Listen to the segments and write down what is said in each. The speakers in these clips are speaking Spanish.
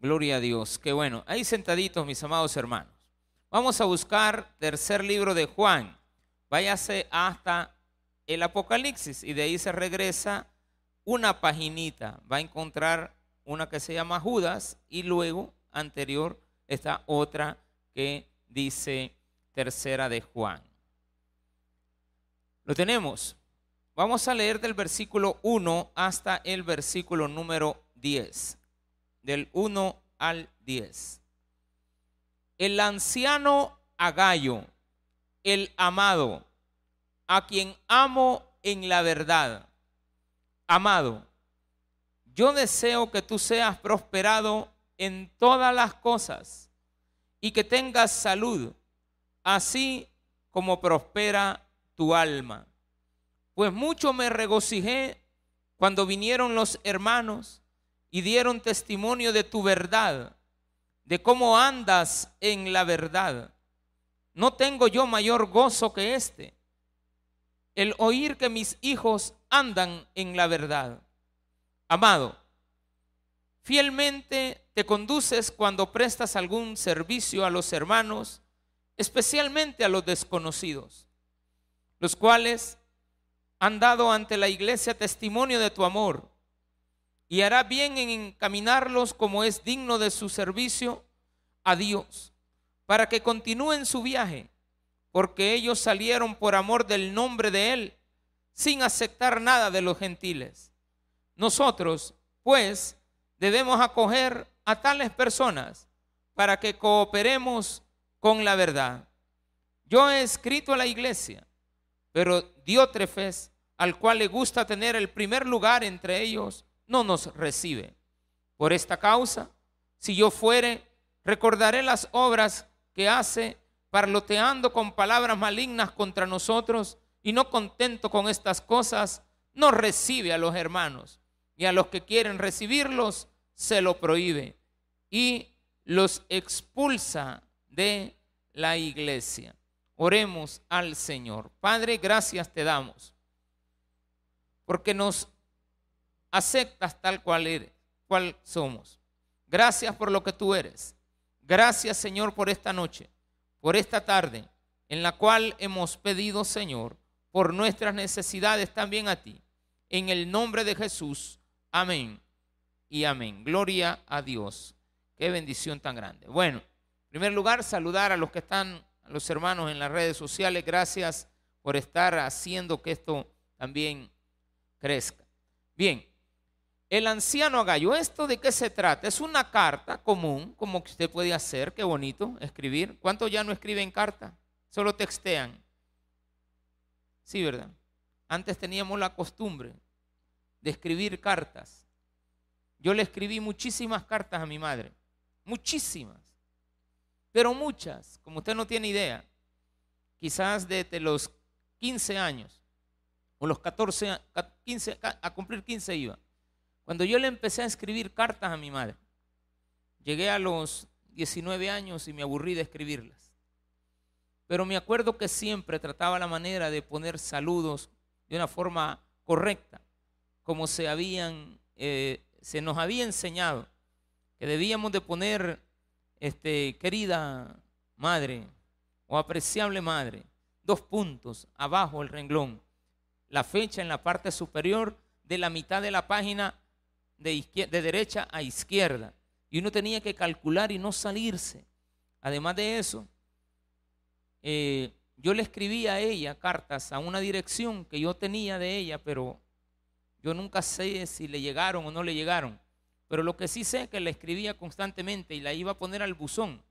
Gloria a Dios. Qué bueno. Ahí sentaditos, mis amados hermanos. Vamos a buscar tercer libro de Juan. Váyase hasta el Apocalipsis y de ahí se regresa una paginita. Va a encontrar una que se llama Judas y luego anterior está otra que dice tercera de Juan. Lo tenemos. Vamos a leer del versículo 1 hasta el versículo número 10. Del 1 al 10. El anciano Agallo, el amado, a quien amo en la verdad. Amado, yo deseo que tú seas prosperado en todas las cosas y que tengas salud, así como prospera tu alma. Pues mucho me regocijé cuando vinieron los hermanos y dieron testimonio de tu verdad, de cómo andas en la verdad. No tengo yo mayor gozo que este, el oír que mis hijos andan en la verdad. Amado, fielmente te conduces cuando prestas algún servicio a los hermanos, especialmente a los desconocidos, los cuales han dado ante la iglesia testimonio de tu amor, y hará bien en encaminarlos como es digno de su servicio a Dios, para que continúen su viaje, porque ellos salieron por amor del nombre de Él, sin aceptar nada de los gentiles nosotros, pues, debemos acoger a tales personas para que cooperemos con la verdad. Yo he escrito a la iglesia, pero Diótrefes, al cual le gusta tener el primer lugar entre ellos, no nos recibe. Por esta causa, si yo fuere, recordaré las obras que hace parloteando con palabras malignas contra nosotros y no contento con estas cosas, no recibe a los hermanos y a los que quieren recibirlos se lo prohíbe y los expulsa de la iglesia. Oremos al Señor. Padre, gracias te damos porque nos aceptas tal cual eres, cual somos. Gracias por lo que tú eres. Gracias, Señor, por esta noche, por esta tarde en la cual hemos pedido, Señor, por nuestras necesidades también a ti. En el nombre de Jesús. Amén y amén. Gloria a Dios. Qué bendición tan grande. Bueno, en primer lugar, saludar a los que están, a los hermanos en las redes sociales. Gracias por estar haciendo que esto también crezca. Bien, el anciano Agallo, ¿esto de qué se trata? Es una carta común, como usted puede hacer, qué bonito, escribir. ¿Cuántos ya no escriben carta? Solo textean. Sí, ¿verdad? Antes teníamos la costumbre de escribir cartas. Yo le escribí muchísimas cartas a mi madre, muchísimas, pero muchas, como usted no tiene idea, quizás desde los 15 años o los 14, 15, a cumplir 15 iba. Cuando yo le empecé a escribir cartas a mi madre, llegué a los 19 años y me aburrí de escribirlas. Pero me acuerdo que siempre trataba la manera de poner saludos de una forma correcta como se habían, eh, se nos había enseñado, que debíamos de poner, este, querida madre o apreciable madre, dos puntos abajo el renglón, la fecha en la parte superior de la mitad de la página de, de derecha a izquierda. Y uno tenía que calcular y no salirse. Además de eso, eh, yo le escribí a ella cartas a una dirección que yo tenía de ella, pero yo nunca sé si le llegaron o no le llegaron, pero lo que sí sé es que la escribía constantemente y la iba a poner al buzón.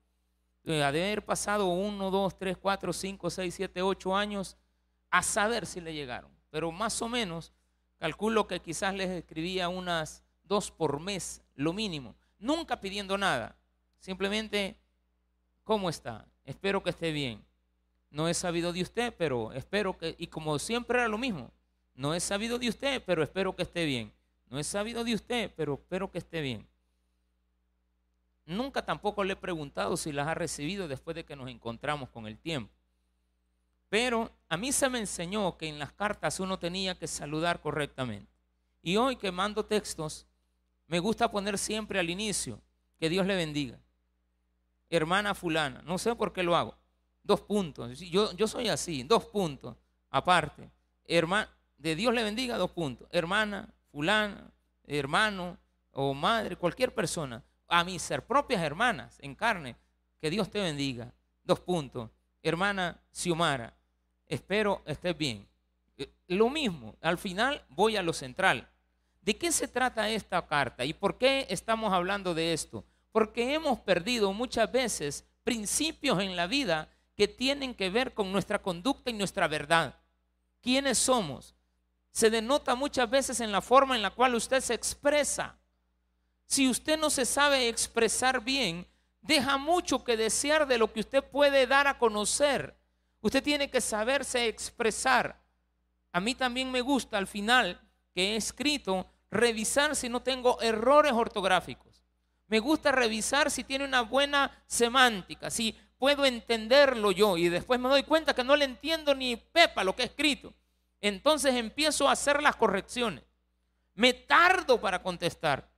Eh, ha de haber pasado uno, dos, tres, cuatro, cinco, seis, siete, ocho años a saber si le llegaron. Pero más o menos calculo que quizás les escribía unas dos por mes, lo mínimo. Nunca pidiendo nada. Simplemente, ¿cómo está? Espero que esté bien. No he sabido de usted, pero espero que, y como siempre era lo mismo, no he sabido de usted, pero espero que esté bien. No he sabido de usted, pero espero que esté bien. Nunca tampoco le he preguntado si las ha recibido después de que nos encontramos con el tiempo. Pero a mí se me enseñó que en las cartas uno tenía que saludar correctamente. Y hoy que mando textos, me gusta poner siempre al inicio, que Dios le bendiga. Hermana fulana, no sé por qué lo hago. Dos puntos. Yo, yo soy así, dos puntos. Aparte, hermana, de Dios le bendiga, dos puntos. Hermana, fulana, hermano o madre, cualquier persona. A mis ser propias hermanas en carne, que Dios te bendiga. Dos puntos. Hermana Xiomara, espero estés bien. Eh, lo mismo, al final voy a lo central. ¿De qué se trata esta carta y por qué estamos hablando de esto? Porque hemos perdido muchas veces principios en la vida que tienen que ver con nuestra conducta y nuestra verdad. ¿Quiénes somos? Se denota muchas veces en la forma en la cual usted se expresa. Si usted no se sabe expresar bien, deja mucho que desear de lo que usted puede dar a conocer. Usted tiene que saberse expresar. A mí también me gusta al final que he escrito revisar si no tengo errores ortográficos. Me gusta revisar si tiene una buena semántica, si puedo entenderlo yo y después me doy cuenta que no le entiendo ni pepa lo que he escrito. Entonces empiezo a hacer las correcciones. Me tardo para contestar.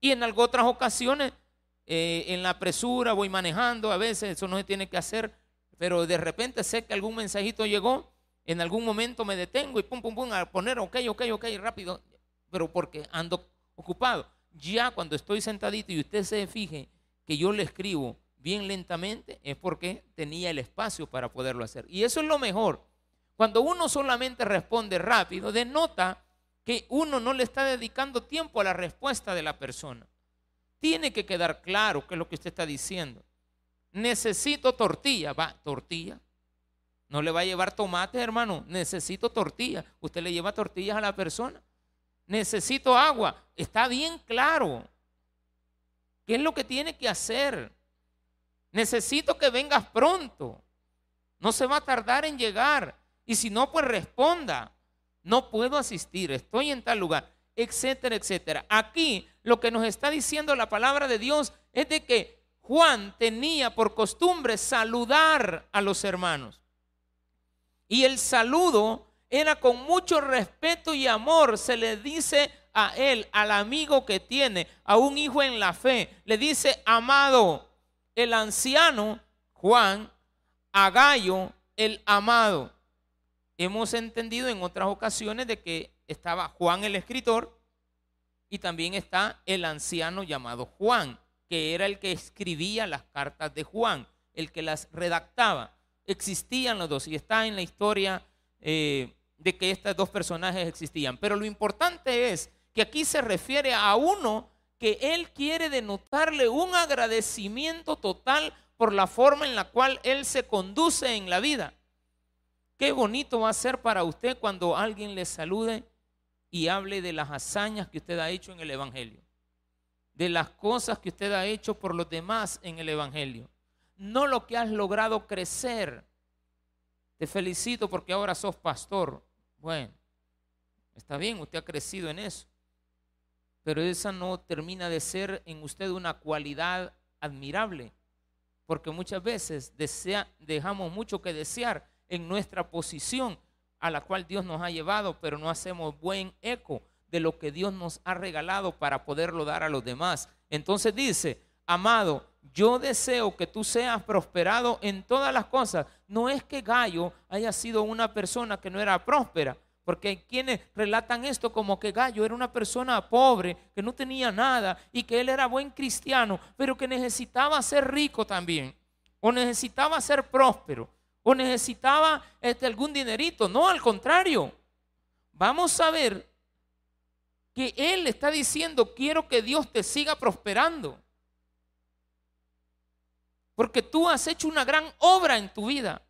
Y en otras ocasiones, eh, en la presura, voy manejando, a veces eso no se tiene que hacer, pero de repente sé que algún mensajito llegó, en algún momento me detengo y pum, pum, pum, a poner ok, ok, ok, rápido, pero porque ando ocupado. Ya cuando estoy sentadito y usted se fije que yo le escribo bien lentamente, es porque tenía el espacio para poderlo hacer. Y eso es lo mejor. Cuando uno solamente responde rápido, denota que uno no le está dedicando tiempo a la respuesta de la persona. Tiene que quedar claro qué es lo que usted está diciendo. Necesito tortilla, va, tortilla. No le va a llevar tomates, hermano. Necesito tortilla. Usted le lleva tortillas a la persona. Necesito agua. Está bien claro. ¿Qué es lo que tiene que hacer? Necesito que vengas pronto. No se va a tardar en llegar. Y si no, pues responda. No puedo asistir. Estoy en tal lugar. Etcétera, etcétera. Aquí lo que nos está diciendo la palabra de Dios es de que Juan tenía por costumbre saludar a los hermanos. Y el saludo era con mucho respeto y amor. Se le dice a él, al amigo que tiene, a un hijo en la fe, le dice, amado, el anciano Juan, a Gallo, el amado. Hemos entendido en otras ocasiones de que estaba Juan el escritor y también está el anciano llamado Juan, que era el que escribía las cartas de Juan, el que las redactaba existían los dos y está en la historia eh, de que estos dos personajes existían. Pero lo importante es que aquí se refiere a uno que él quiere denotarle un agradecimiento total por la forma en la cual él se conduce en la vida. Qué bonito va a ser para usted cuando alguien le salude y hable de las hazañas que usted ha hecho en el Evangelio, de las cosas que usted ha hecho por los demás en el Evangelio no lo que has logrado crecer. Te felicito porque ahora sos pastor. Bueno, está bien, usted ha crecido en eso. Pero esa no termina de ser en usted una cualidad admirable. Porque muchas veces dejamos mucho que desear en nuestra posición a la cual Dios nos ha llevado, pero no hacemos buen eco de lo que Dios nos ha regalado para poderlo dar a los demás. Entonces dice, amado, yo deseo que tú seas prosperado en todas las cosas. No es que Gallo haya sido una persona que no era próspera, porque hay quienes relatan esto como que Gallo era una persona pobre, que no tenía nada y que él era buen cristiano, pero que necesitaba ser rico también, o necesitaba ser próspero, o necesitaba este, algún dinerito. No, al contrario. Vamos a ver que él está diciendo, quiero que Dios te siga prosperando. Porque tú has hecho una gran obra en tu vida.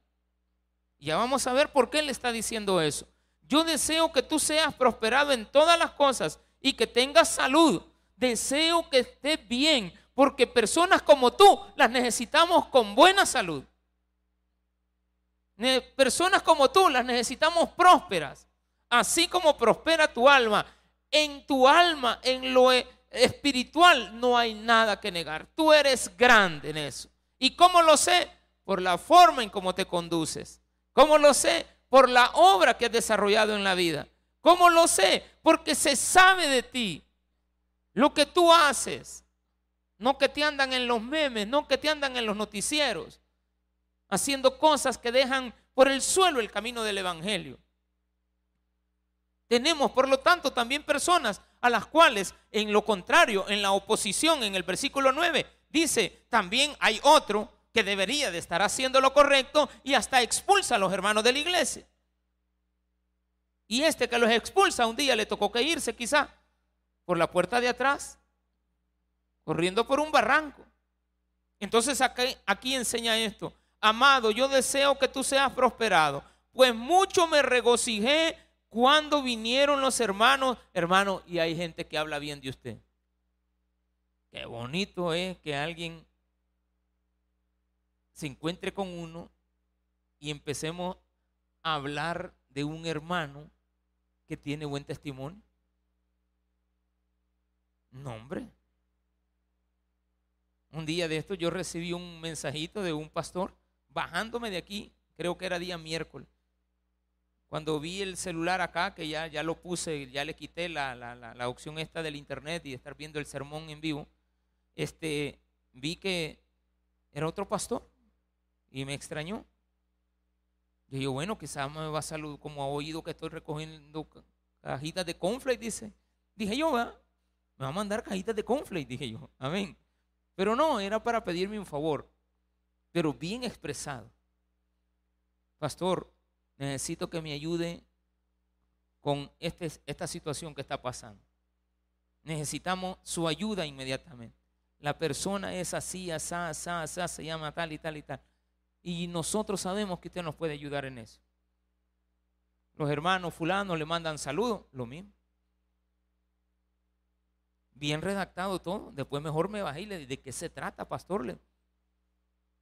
Ya vamos a ver por qué le está diciendo eso. Yo deseo que tú seas prosperado en todas las cosas y que tengas salud. Deseo que estés bien, porque personas como tú las necesitamos con buena salud. Personas como tú las necesitamos prósperas, así como prospera tu alma. En tu alma, en lo espiritual, no hay nada que negar. Tú eres grande en eso. ¿Y cómo lo sé? Por la forma en cómo te conduces. ¿Cómo lo sé? Por la obra que has desarrollado en la vida. ¿Cómo lo sé? Porque se sabe de ti lo que tú haces. no que te andan en los memes, no que te andan en los noticieros, haciendo cosas que dejan por el suelo el camino del Evangelio. Tenemos, por lo tanto, también personas a las cuales, en lo contrario, en la oposición, en el versículo 9, dice, también hay otro que debería de estar haciendo lo correcto y hasta expulsa a los hermanos de la iglesia. Y este que los expulsa un día le tocó que irse quizá por la puerta de atrás, corriendo por un barranco. Entonces aquí, aquí enseña esto. Amado, yo deseo que tú seas prosperado, pues mucho me regocijé cuando vinieron los hermanos, hermano, y hay gente que habla bien de usted. Qué bonito es que alguien se encuentre con uno y empecemos a hablar de un hermano que tiene buen testimonio. No, hombre. Un día de esto yo recibí un mensajito de un pastor bajándome de aquí, creo que era día miércoles. Cuando vi el celular acá, que ya, ya lo puse, ya le quité la, la, opción esta del internet y estar viendo el sermón en vivo, este, vi que era otro pastor y me extrañó. Yo bueno, quizás me va a saludar, como ha oído que estoy recogiendo cajitas de conflict, dice. Dije yo, me va a mandar cajitas de conflict, dije yo. Amén. Pero no, era para pedirme un favor pero bien expresado. Pastor, necesito que me ayude con este, esta situación que está pasando. Necesitamos su ayuda inmediatamente. La persona es así, asá, asá, asá, se llama tal y tal y tal. Y nosotros sabemos que usted nos puede ayudar en eso. Los hermanos fulanos le mandan saludos, lo mismo. Bien redactado todo. Después mejor me bajé y le de qué se trata, pastor. Le,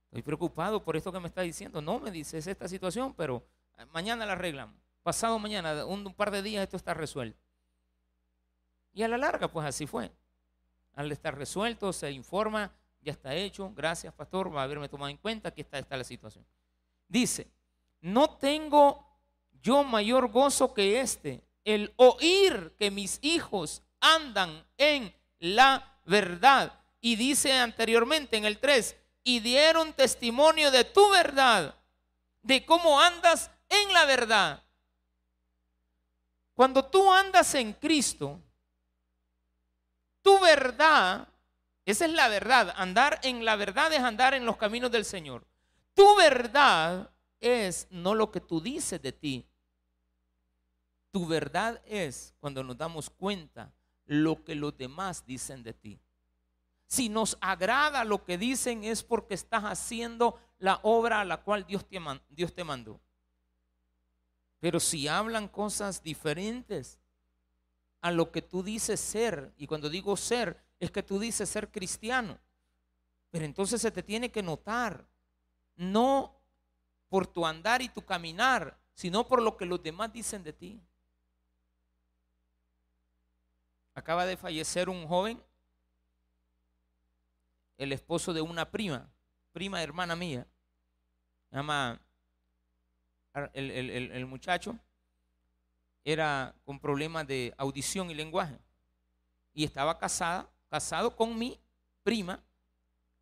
Estoy preocupado por esto que me está diciendo. No, me dice, es esta situación, pero eh, mañana la arreglamos. Pasado mañana, un, par de días, esto está resuelto. Y a la larga, pues así fue. Al estar resuelto, se informa, ya está hecho. Gracias, pastor, va a haberme tomado en cuenta. Aquí está, está la situación. Dice, no tengo yo mayor gozo que este, el oír que mis hijos andan en la verdad. Y dice anteriormente en el 3, y dieron testimonio de tu verdad, de cómo andas en la verdad. Cuando tú andas en Cristo, tu verdad, esa es la verdad, andar en la verdad es andar en los caminos del Señor. Tu verdad es no lo que tú dices de ti. Tu verdad es cuando nos damos cuenta lo que los demás dicen de ti. Si nos agrada lo que dicen es porque estás haciendo la obra a la cual Dios te, Dios te mandó. Pero si hablan cosas diferentes a lo que tú dices ser, y cuando digo ser, es que tú dices ser cristiano, pero entonces se te tiene que notar, no por tu andar y tu caminar, sino por lo que los demás dicen de ti. Acaba de fallecer un joven el esposo de una prima, prima hermana mía. Llama el, el, muchacho, era con problemas de audición y lenguaje. Y estaba casada, casado con mi prima,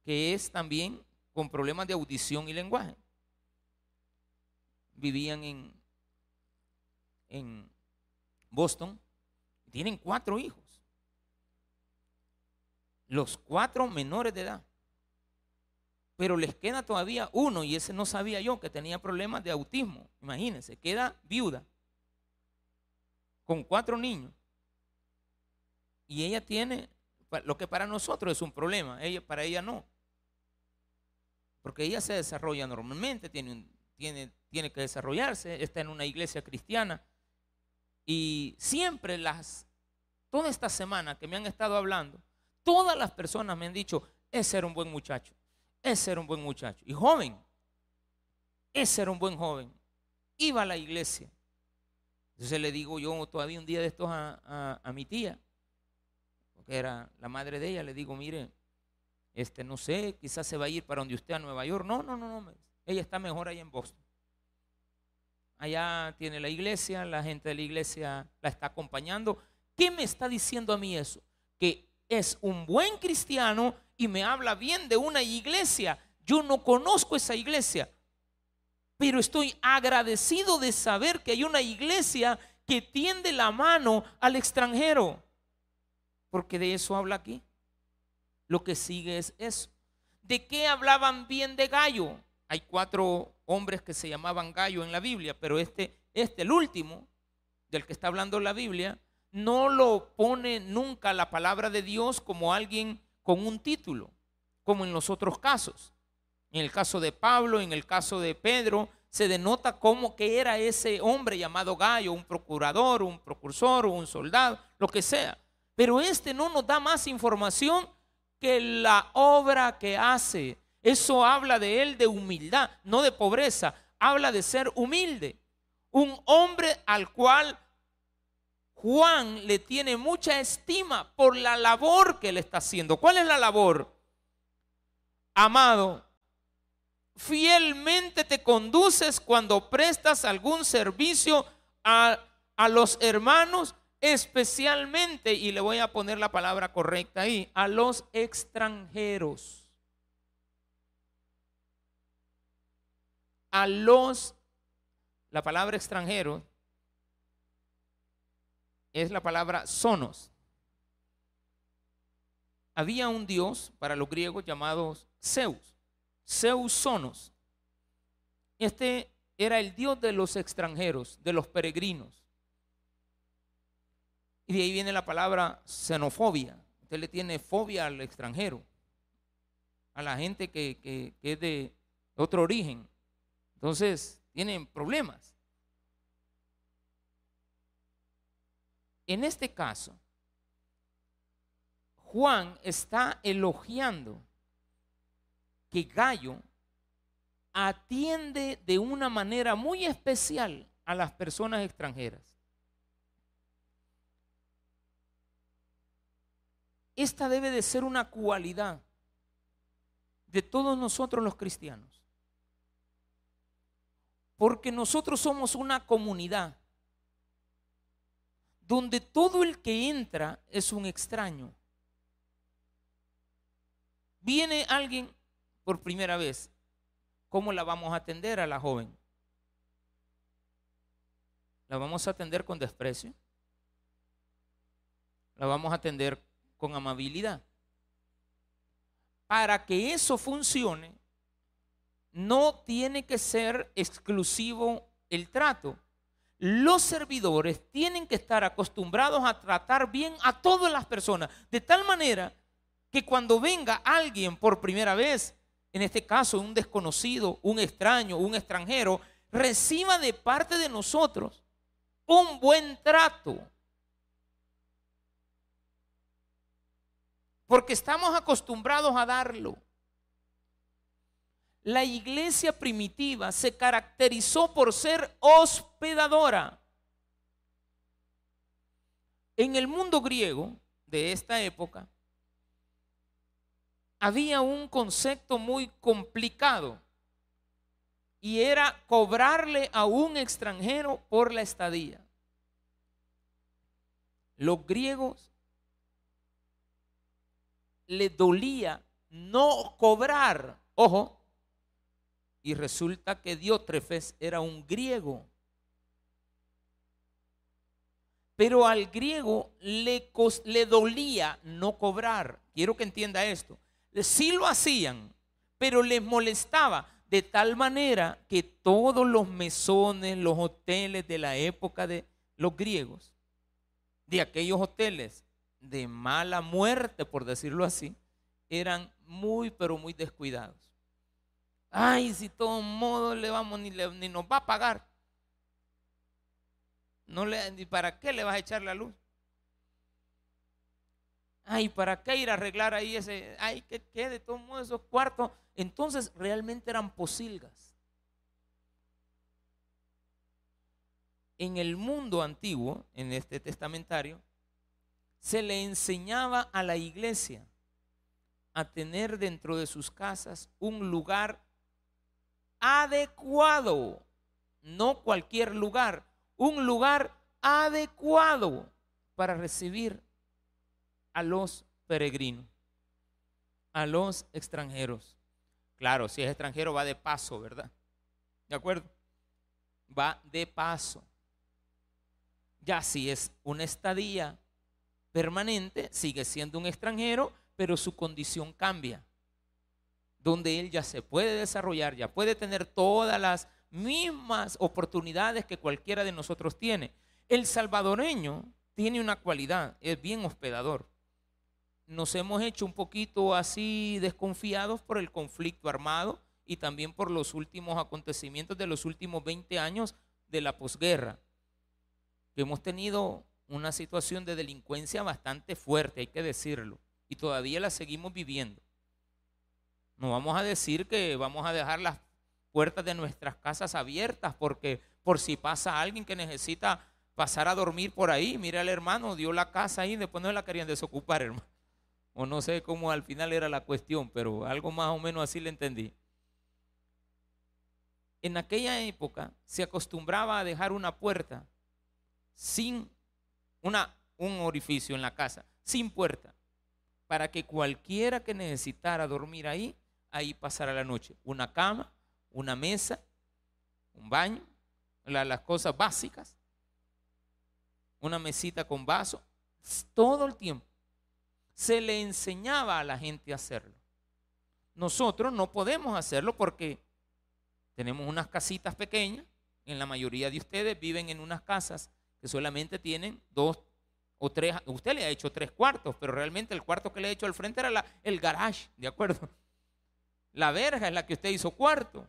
que es también con problemas de audición y lenguaje. Vivían en, en Boston. Tienen cuatro hijos los cuatro menores de edad. Pero les queda todavía uno, y ese no sabía yo, que tenía problemas de autismo. Imagínense, queda viuda con cuatro niños. Y ella tiene lo que para nosotros es un problema, ella, para ella no. Porque ella se desarrolla normalmente, tiene, tiene, tiene que desarrollarse, está en una iglesia cristiana. Y siempre las, toda esta semana que me han estado hablando, Todas las personas me han dicho, ese era un buen muchacho, ese era un buen muchacho. Y joven, ese era un buen joven. Iba a la iglesia. Entonces le digo yo todavía un día de estos a, mi tía, porque era la madre de ella, le digo, mire, este, no sé, quizás se va a ir para donde usted a Nueva York. No, no, no, no, ella está mejor allá en Boston. Allá tiene la iglesia, la gente de la iglesia la está acompañando. ¿Qué me está diciendo a mí eso? Que es un buen cristiano y me habla bien de una iglesia. Yo no conozco esa iglesia, pero estoy agradecido de saber que hay una iglesia que tiende la mano al extranjero. Porque de eso habla aquí. Lo que sigue es eso. ¿De qué hablaban bien de Gallo? Hay cuatro hombres que se llamaban Gallo en la Biblia, pero este, este, el último, del que está hablando la Biblia, no lo pone nunca la palabra de Dios como alguien con un título, como en los otros casos. En el caso de Pablo, en el caso de Pedro, se denota como que era ese hombre llamado Gallo, un procurador, un procursor, un soldado, lo que sea. Pero este no nos da más información que la obra que hace. Eso habla de él de humildad, no de pobreza. Habla de ser humilde. Un hombre al cual Juan le tiene mucha estima por la labor que él está haciendo. ¿Cuál es la labor? Amado, fielmente te conduces cuando prestas algún servicio a, a, los hermanos, especialmente, y le voy a poner la palabra correcta ahí, a los extranjeros. A los, la palabra extranjero es la palabra sonos. Había un dios para los griegos llamado Zeus, Zeus sonos. Este era el dios de los extranjeros, de los peregrinos. Y de ahí viene la palabra xenofobia. Usted le tiene fobia al extranjero, a la gente que, que es de otro origen. Entonces, tienen problemas. En este caso, Juan está elogiando que Gallo atiende de una manera muy especial a las personas extranjeras. Esta debe de ser una cualidad de todos nosotros los cristianos. Porque nosotros somos una comunidad donde todo el que entra es un extraño. Viene alguien por primera vez, ¿cómo la vamos a atender a la joven? ¿La vamos a atender con desprecio? ¿La vamos a atender con amabilidad? Para que eso funcione, no tiene que ser exclusivo el trato los servidores tienen que estar acostumbrados a tratar bien a todas las personas, de tal manera que cuando venga alguien por primera vez, en este caso un desconocido, un extraño, un extranjero, reciba de parte de nosotros un buen trato. Porque estamos acostumbrados a darlo. La iglesia primitiva se caracterizó por ser hospedadora. En el mundo griego de esta época había un concepto muy complicado y era cobrarle a un extranjero por la estadía. Los griegos le dolía no cobrar, ojo, y resulta que Diótrefes era un griego. Pero al griego le, le dolía no cobrar. Quiero que entienda esto. Sí lo hacían, pero les molestaba de tal manera que todos los mesones, los hoteles de la época de los griegos, de aquellos hoteles de mala muerte, por decirlo así, eran muy, pero muy descuidados. Ay, si todo modo le vamos ni, nos va a pagar. No le, para qué le vas a echar la luz. Ay, ¿para qué ir a arreglar ahí ese? Ay, que quede todo esos cuartos. Entonces realmente eran posilgas. En el mundo antiguo, en este testamentario, se le enseñaba a la iglesia a tener dentro de sus casas un lugar adecuado, no cualquier lugar, un lugar adecuado para recibir a los peregrinos. a los extranjeros. Claro, si es extranjero va de paso, ¿verdad? ¿De acuerdo? Va de paso. Ya si es una estadía permanente, sigue siendo un extranjero, pero su condición cambia. Donde él ya se puede desarrollar, ya puede tener todas las mismas oportunidades que cualquiera de nosotros tiene. El salvadoreño tiene una cualidad, es bien hospedador. Nos hemos hecho un poquito así desconfiados por el conflicto armado y también por los últimos acontecimientos de los últimos 20 años de la posguerra. Hemos tenido una situación de delincuencia bastante fuerte, hay que decirlo, y todavía la seguimos viviendo. No vamos a decir que vamos a dejar las puertas de nuestras casas abiertas porque por si pasa alguien que necesita pasar a dormir por ahí, mira el hermano, dio la casa ahí, después no la querían desocupar, hermano. O no sé cómo al final era la cuestión, pero algo más o menos así le entendí. En aquella época se acostumbraba a dejar una puerta sin una, un orificio en la casa, sin puerta, para que cualquiera que necesitara dormir ahí, ahí pasara la noche. Una cama, una mesa, un baño, las cosas básicas, una mesita con vaso, todo el tiempo. Se le enseñaba a la gente a hacerlo. Nosotros no podemos hacerlo porque tenemos unas casitas pequeñas, en la mayoría de ustedes viven en unas casas que solamente tienen dos o tres, usted le ha hecho tres cuartos, pero realmente el cuarto que le ha hecho al frente era el garage, ¿de acuerdo? La verja es la que usted hizo cuarto.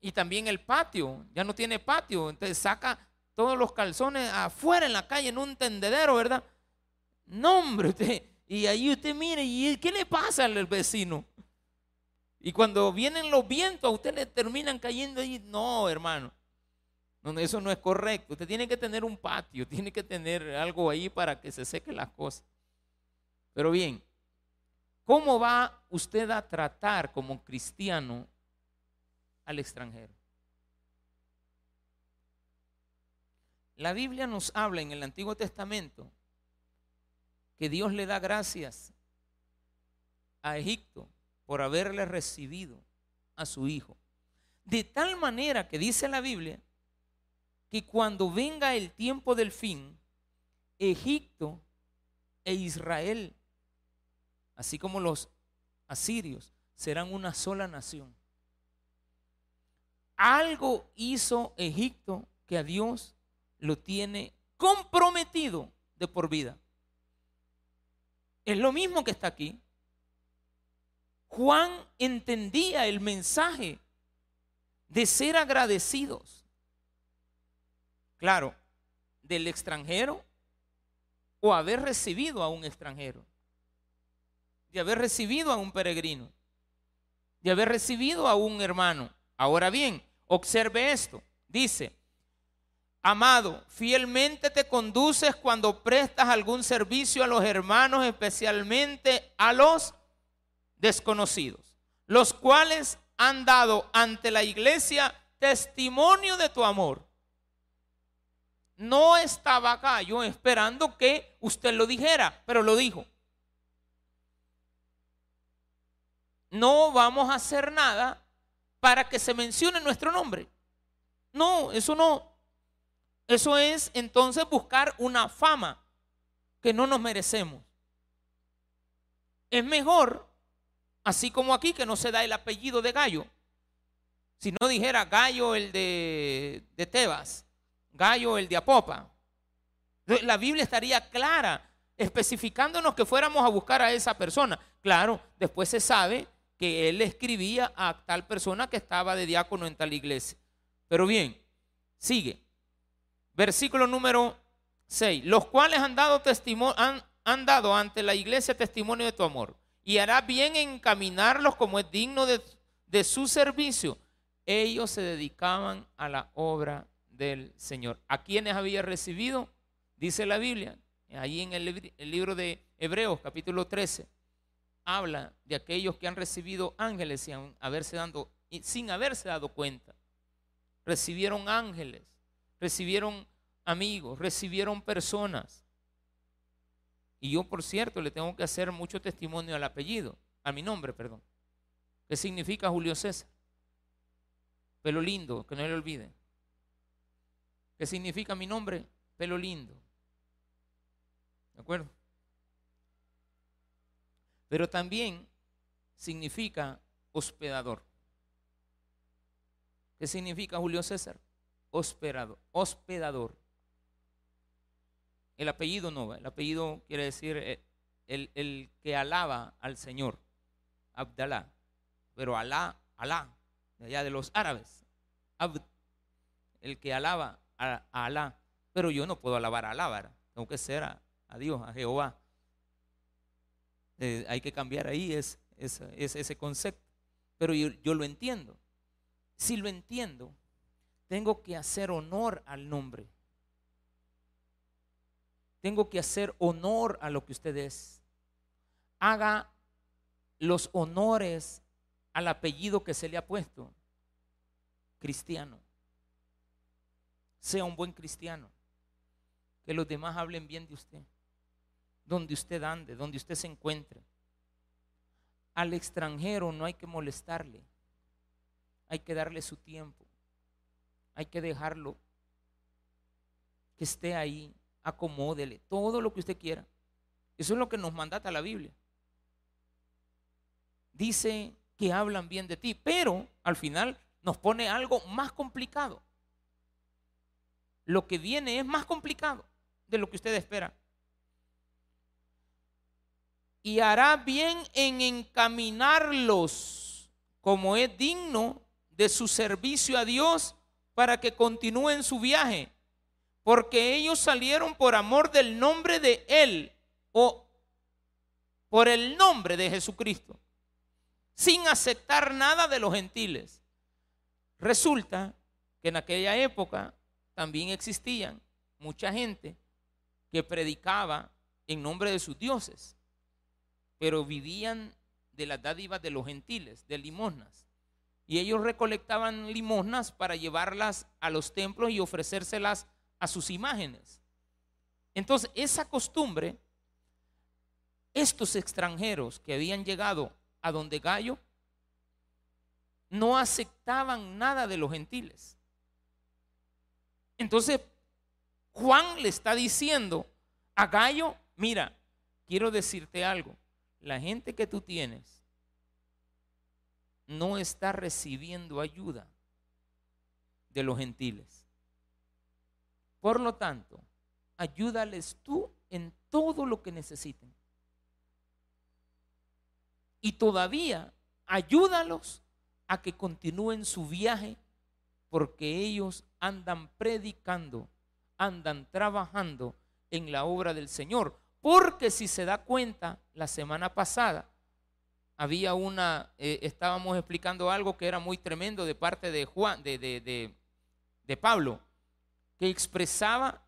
Y también el patio, ya no tiene patio, entonces saca todos los calzones afuera en la calle, en un tendedero, ¿verdad? No, hombre, usted, y ahí usted mire, ¿y qué le pasa al vecino? Y cuando vienen los vientos, a usted le terminan cayendo ahí. No, hermano. eso no es correcto. Usted tiene que tener un patio, tiene que tener algo ahí para que se sequen las cosas. Pero bien, ¿cómo va usted a tratar como cristiano al extranjero? La Biblia nos habla en el Antiguo Testamento que Dios le da gracias a Egipto por haberle recibido a su hijo. De tal manera que dice la Biblia que cuando venga el tiempo del fin, Egipto e Israel, así como los asirios, serán una sola nación. Algo hizo Egipto que a Dios lo tiene comprometido de por vida. Es lo mismo que está aquí. Juan entendía el mensaje de ser agradecidos. Claro, del extranjero o haber recibido a un extranjero, de haber recibido a un peregrino, de haber recibido a un hermano. Ahora bien, observe esto. Dice, amado, fielmente te conduces cuando prestas algún servicio a los hermanos, especialmente a los desconocidos, los cuales han dado ante la iglesia testimonio de tu amor. No estaba acá yo esperando que usted lo dijera, pero lo dijo. No vamos a hacer nada para que se mencione nuestro nombre. No, eso no. Eso es entonces buscar una fama que no nos merecemos. Es mejor Así como aquí que no se da el apellido de Gallo. Si no dijera Gallo el de, Tebas, Gallo el de Apopa. La Biblia estaría clara, especificándonos que fuéramos a buscar a esa persona. Claro, después se sabe que él escribía a tal persona que estaba de diácono en tal iglesia. Pero bien, sigue. Versículo número 6. Los cuales han dado, testimonio, han dado ante la iglesia testimonio de tu amor y hará bien encaminarlos como es digno de, su servicio. Ellos se dedicaban a la obra del Señor. ¿A quienes había recibido? Dice la Biblia, ahí en el, el libro de Hebreos, capítulo 13, habla de aquellos que han recibido ángeles sin haberse, dando, sin haberse dado cuenta. Recibieron ángeles, recibieron amigos, recibieron personas Y yo, por cierto, le tengo que hacer mucho testimonio al apellido, a mi nombre, perdón. ¿Qué significa Julio César? Pelo lindo, que no le olvide. ¿Qué significa mi nombre? Pelo lindo. ¿De acuerdo? Pero también significa hospedador. ¿Qué significa Julio César? Hospedador. El apellido no, el apellido quiere decir eh, el, que alaba al Señor, Abdalá. Pero Alá, Alá, de allá de los árabes, Abd, el que alaba a, Alá. Pero yo no puedo alabar a Alá, tengo que ser a, Dios, a Jehová. Eh, hay que cambiar ahí es, ese concepto. Pero yo lo entiendo. Si lo entiendo, tengo que hacer honor al nombre. Tengo que hacer honor a lo que usted es. Haga los honores al apellido que se le ha puesto. Cristiano. Sea un buen cristiano. Que los demás hablen bien de usted. Donde usted ande, donde usted se encuentre. Al extranjero no hay que molestarle. Hay que darle su tiempo. Hay que dejarlo que esté ahí acomódele, todo lo que usted quiera. Eso es lo que nos mandata la Biblia. Dice que hablan bien de ti, pero al final nos pone algo más complicado. Lo que viene es más complicado de lo que usted espera. Y hará bien en encaminarlos como es digno de su servicio a Dios para que continúen su viaje porque ellos salieron por amor del nombre de Él o por el nombre de Jesucristo, sin aceptar nada de los gentiles. Resulta que en aquella época también existían mucha gente que predicaba en nombre de sus dioses, pero vivían de las dádivas de los gentiles, de limosnas. Y ellos recolectaban limosnas para llevarlas a los templos y ofrecérselas a sus imágenes. Entonces, esa costumbre, estos extranjeros que habían llegado a donde Gallo, no aceptaban nada de los gentiles. Entonces, Juan le está diciendo a Gallo, mira, quiero decirte algo, la gente que tú tienes no está recibiendo ayuda de los gentiles. Por lo tanto, ayúdales tú en todo lo que necesiten. Y todavía ayúdalos a que continúen su viaje porque ellos andan predicando, andan trabajando en la obra del Señor. Porque si se da cuenta, la semana pasada había una, eh, estábamos explicando algo que era muy tremendo de parte de Juan, de, de, de Pablo que expresaba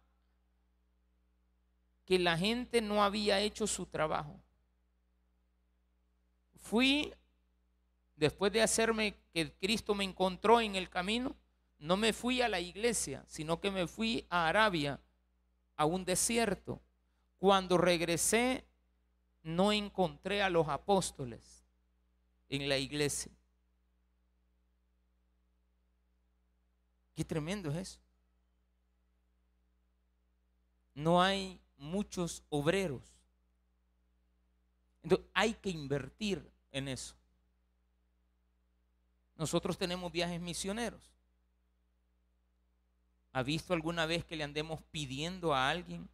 que la gente no había hecho su trabajo. Fui, después de hacerme que Cristo me encontró en el camino, no me fui a la iglesia, sino que me fui a Arabia, a un desierto. Cuando regresé, no encontré a los apóstoles en la iglesia. Qué tremendo es eso no hay muchos obreros. Entonces hay que invertir en eso. Nosotros tenemos viajes misioneros. ¿Ha visto alguna vez que le andemos pidiendo a alguien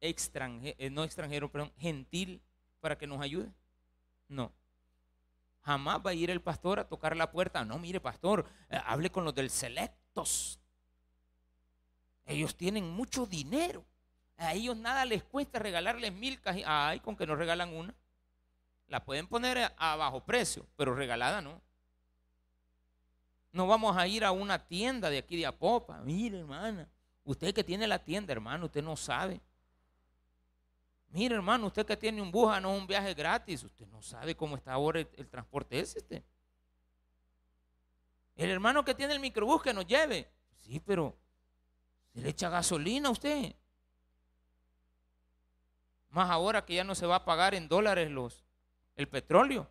extranjero, eh, no extranjero, perdón, gentil para que nos ayude? No. Jamás va a ir el pastor a tocar la puerta. No, mire, pastor, eh, hable con los del selectos. Ellos tienen mucho dinero. A ellos nada les cuesta regalarles mil cajitas. Ay, con que nos regalan una. La pueden poner a bajo precio, pero regalada no. No vamos a ir a una tienda de aquí de Apopa. Mire, hermana, usted que tiene la tienda, hermano, usted no sabe. Mire, hermano, usted que tiene un buja, no un viaje gratis. Usted no sabe cómo está ahora el, transporte ese. Este. El hermano que tiene el microbús que nos lleve. Sí, pero se le echa gasolina a usted. Más ahora que ya no se va a pagar en dólares los, el petróleo.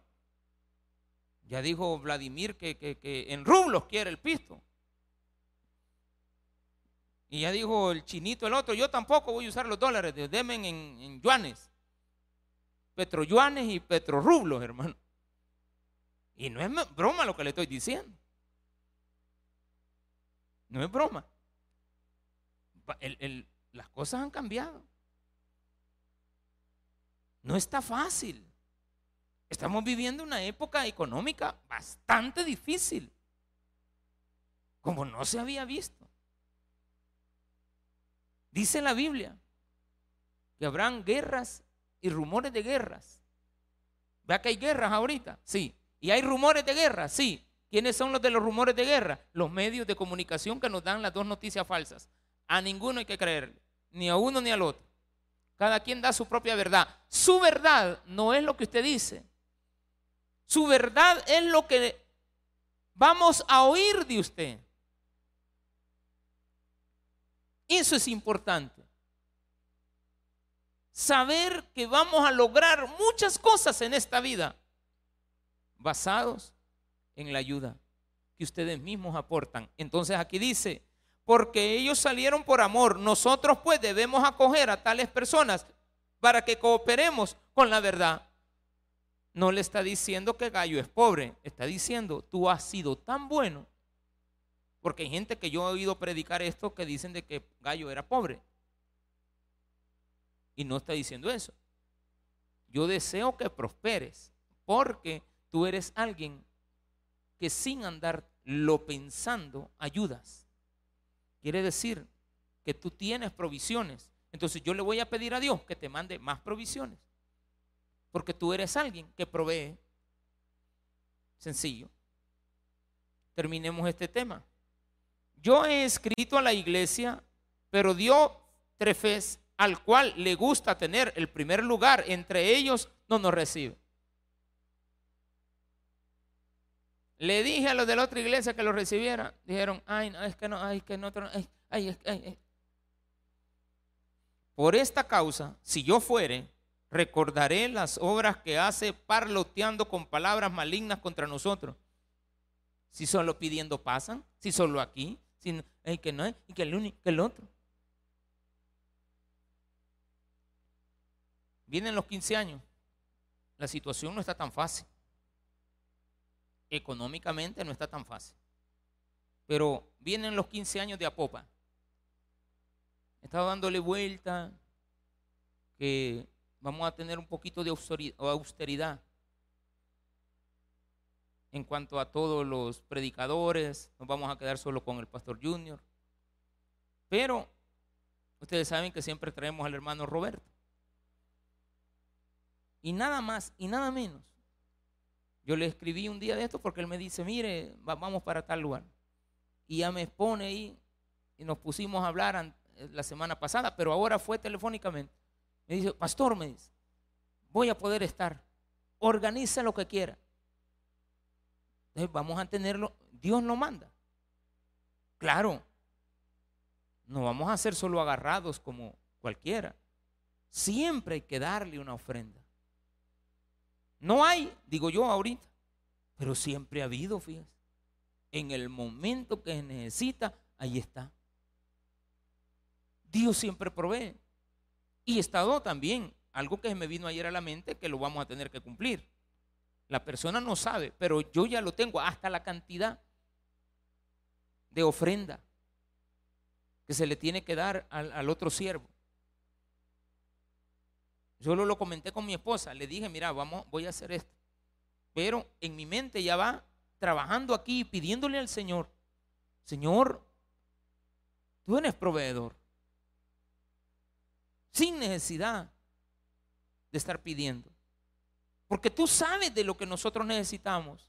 Ya dijo Vladimir que, que en rublos quiere el pisto. Y ya dijo el chinito el otro, yo tampoco voy a usar los dólares, denme en, yuanes. Petroyuanes y petrorrublos, hermano. Y no es broma lo que le estoy diciendo. No es broma. las cosas han cambiado. No está fácil. Estamos viviendo una época económica bastante difícil, como no se había visto. Dice la Biblia que habrán guerras y rumores de guerras. ¿Vea que hay guerras ahorita? Sí. ¿Y hay rumores de guerra? Sí. ¿Quiénes son los de los rumores de guerra? Los medios de comunicación que nos dan las dos noticias falsas. A ninguno hay que creerle, ni a uno ni al otro. Cada quien da su propia verdad. Su verdad no es lo que usted dice. Su verdad es lo que vamos a oír de usted. Eso es importante. Saber que vamos a lograr muchas cosas en esta vida basados en la ayuda que ustedes mismos aportan. Entonces aquí dice, porque ellos salieron por amor, nosotros pues debemos acoger a tales personas para que cooperemos con la verdad. No le está diciendo que Gallo es pobre, está diciendo, tú has sido tan bueno porque hay gente que yo he oído predicar esto que dicen de que Gallo era pobre. Y no está diciendo eso. Yo deseo que prosperes, porque tú eres alguien que sin andar lo pensando ayudas. Quiere decir que tú tienes provisiones. Entonces yo le voy a pedir a Dios que te mande más provisiones. Porque tú eres alguien que provee. Sencillo. Terminemos este tema. Yo he escrito a la iglesia, pero dio Trefes, al cual le gusta tener el primer lugar entre ellos, no nos recibe. Le dije a los de la otra iglesia que lo recibiera. Dijeron, ay, no, es que no, ay, que no, ay, Por esta causa, si yo fuere, recordaré las obras que hace parloteando con palabras malignas contra nosotros. Si solo pidiendo pasan, si solo aquí, sino el que no es y que el único, que el otro. Vienen los 15 años. La situación no está tan fácil. Económicamente no está tan fácil. Pero vienen los 15 años de Apopa. Estaba dándole vuelta que vamos a tener un poquito de austeridad en cuanto a todos los predicadores, nos vamos a quedar solo con el pastor Junior. Pero ustedes saben que siempre traemos al hermano Roberto. Y nada más y nada menos. Yo le escribí un día de esto porque él me dice, mire, vamos para tal lugar. Y ya me expone ahí y nos pusimos a hablar la semana pasada, pero ahora fue telefónicamente. Me dice, pastor, me dice, voy a poder estar. Organiza lo que quiera vamos a tenerlo, Dios lo manda. Claro, no vamos a ser solo agarrados como cualquiera. Siempre hay que darle una ofrenda. No hay, digo yo ahorita, pero siempre ha habido, fíjese. En el momento que necesita, ahí está. Dios siempre provee. Y estado también, algo que me vino ayer a la mente, que lo vamos a tener que cumplir. La persona no sabe, pero yo ya lo tengo hasta la cantidad de ofrenda que se le tiene que dar al, otro siervo. Yo lo, lo comenté con mi esposa, le dije, mira, vamos, voy a hacer esto. Pero en mi mente ya va trabajando aquí, pidiéndole al Señor, Señor, tú eres proveedor, sin necesidad de estar pidiendo. Porque tú sabes de lo que nosotros necesitamos.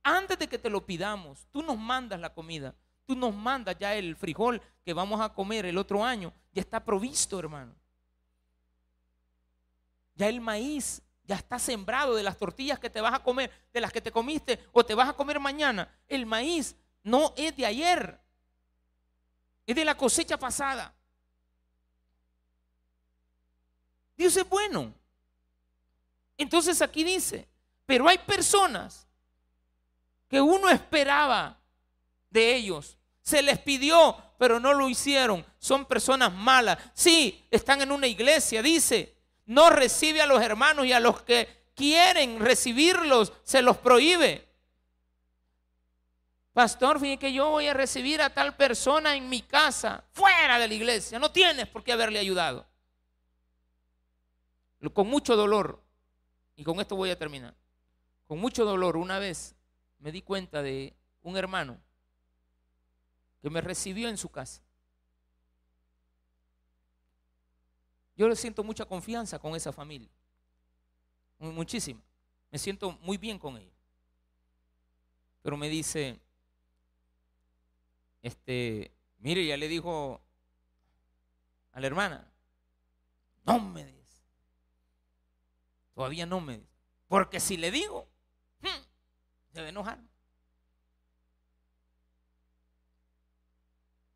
Antes de que te lo pidamos, tú nos mandas la comida. Tú nos mandas ya el frijol que vamos a comer el otro año. Ya está provisto, hermano. Ya el maíz ya está sembrado de las tortillas que te vas a comer, de las que te comiste o te vas a comer mañana. El maíz no es de ayer, es de la cosecha pasada. Dios es bueno. Entonces aquí dice, pero hay personas que uno esperaba de ellos. Se les pidió, pero no lo hicieron. Son personas malas. Sí, están en una iglesia, dice. No recibe a los hermanos y a los que quieren recibirlos, se los prohíbe. Pastor, fíjate que yo voy a recibir a tal persona en mi casa, fuera de la iglesia. No tienes por qué haberle ayudado. Con mucho dolor, y con esto voy a terminar. Con mucho dolor, una vez me di cuenta de un hermano que me recibió en su casa. Yo le siento mucha confianza con esa familia. Muchísima. Me siento muy bien con ellos. Pero me dice, este, mire, ya le dijo a la hermana, no me. Todavía no me dice. Porque si le digo, hmm, debe enojar.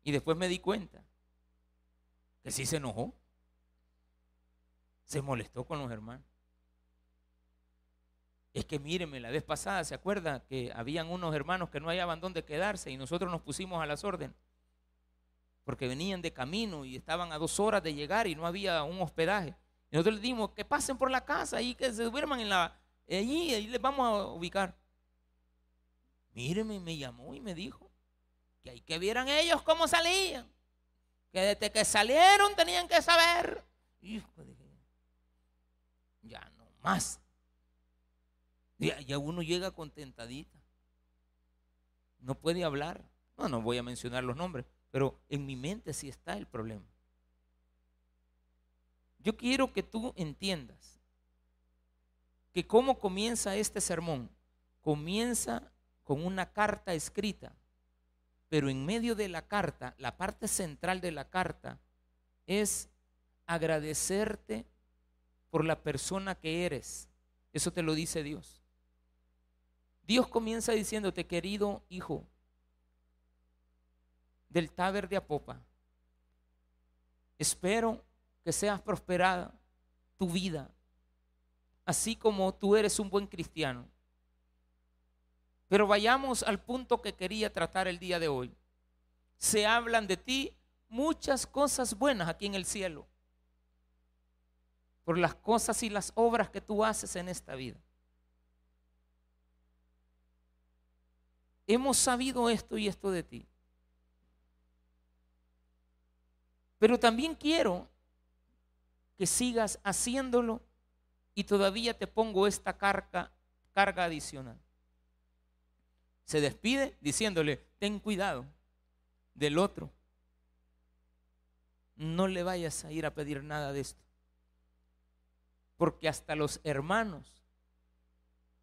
Y después me di cuenta que sí se enojó. Se molestó con los hermanos. Es que míreme, la vez pasada, ¿se acuerda que habían unos hermanos que no hallaban dónde quedarse y nosotros nos pusimos a las órdenes? Porque venían de camino y estaban a dos horas de llegar y no había un hospedaje. Nosotros les dimos que pasen por la casa y que se duerman en la, allí, ahí les vamos a ubicar. Míreme, me llamó y me dijo que hay que vieran ellos cómo salían. Que desde que salieron tenían que saber. Hijo de... Ya no más. Ya, uno llega contentadita. No puede hablar. No, no voy a mencionar los nombres, pero en mi mente sí está el problema. Yo quiero que tú entiendas que cómo comienza este sermón. Comienza con una carta escrita, pero en medio de la carta, la parte central de la carta es agradecerte por la persona que eres. Eso te lo dice Dios. Dios comienza diciéndote, querido hijo del Taber de Apopa, espero que seas prosperada tu vida, así como tú eres un buen cristiano. Pero vayamos al punto que quería tratar el día de hoy. Se hablan de ti muchas cosas buenas aquí en el cielo, por las cosas y las obras que tú haces en esta vida. hemos sabido esto y esto de ti. Pero también quiero que sigas haciéndolo y todavía te pongo esta carga, carga adicional. Se despide diciéndole, ten cuidado del otro. No le vayas a ir a pedir nada de esto. Porque hasta los hermanos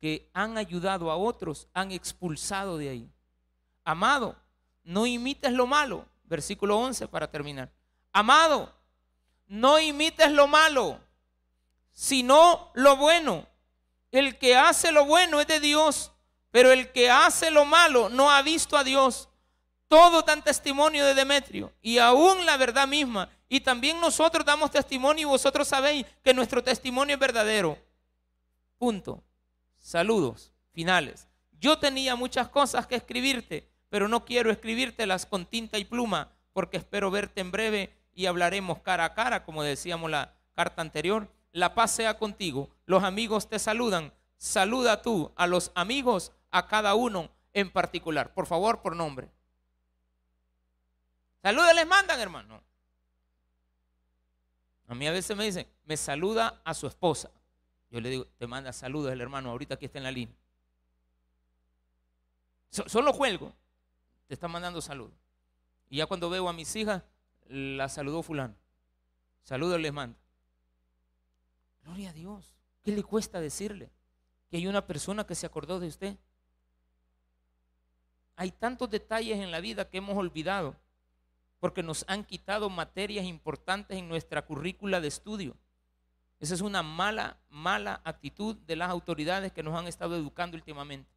que han ayudado a otros, han expulsado de ahí. Amado, no imites lo malo. Versículo 11 para terminar. Amado, no imites lo malo, sino lo bueno. El que hace lo bueno es de Dios, pero el que hace lo malo no ha visto a Dios. Todo dan testimonio de Demetrio y aún la verdad misma. Y también nosotros damos testimonio y vosotros sabéis que nuestro testimonio es verdadero. Punto saludos finales. Yo tenía muchas cosas que escribirte, pero no quiero escribírtelas con tinta y pluma, porque espero verte en breve y hablaremos cara a cara, como decíamos la carta anterior. La paz sea contigo. Los amigos te saludan. Saluda tú a los amigos, a cada uno en particular. Por favor, por nombre. Saludos les mandan, hermano. A mí a veces me dicen, me saluda a su esposa. Yo le digo, te manda saludos el hermano, ahorita aquí está en la línea. solo juego, te está mandando saludos. Y ya cuando veo a mis hijas, la saludó fulano. Saludos les manda. Gloria a Dios. ¿Qué le cuesta decirle que hay una persona que se acordó de usted? Hay tantos detalles en la vida que hemos olvidado porque nos han quitado materias importantes en nuestra currícula de estudio. Esa es una mala, mala actitud de las autoridades que nos han estado educando últimamente.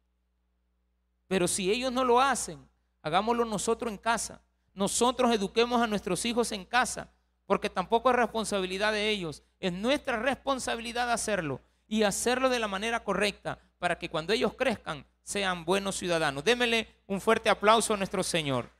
Pero si ellos no lo hacen, hagámoslo nosotros en casa. Nosotros eduquemos a nuestros hijos en casa porque tampoco es responsabilidad de ellos, es nuestra responsabilidad hacerlo y hacerlo de la manera correcta para que cuando ellos crezcan sean buenos ciudadanos. Démele un fuerte aplauso a nuestro Señor.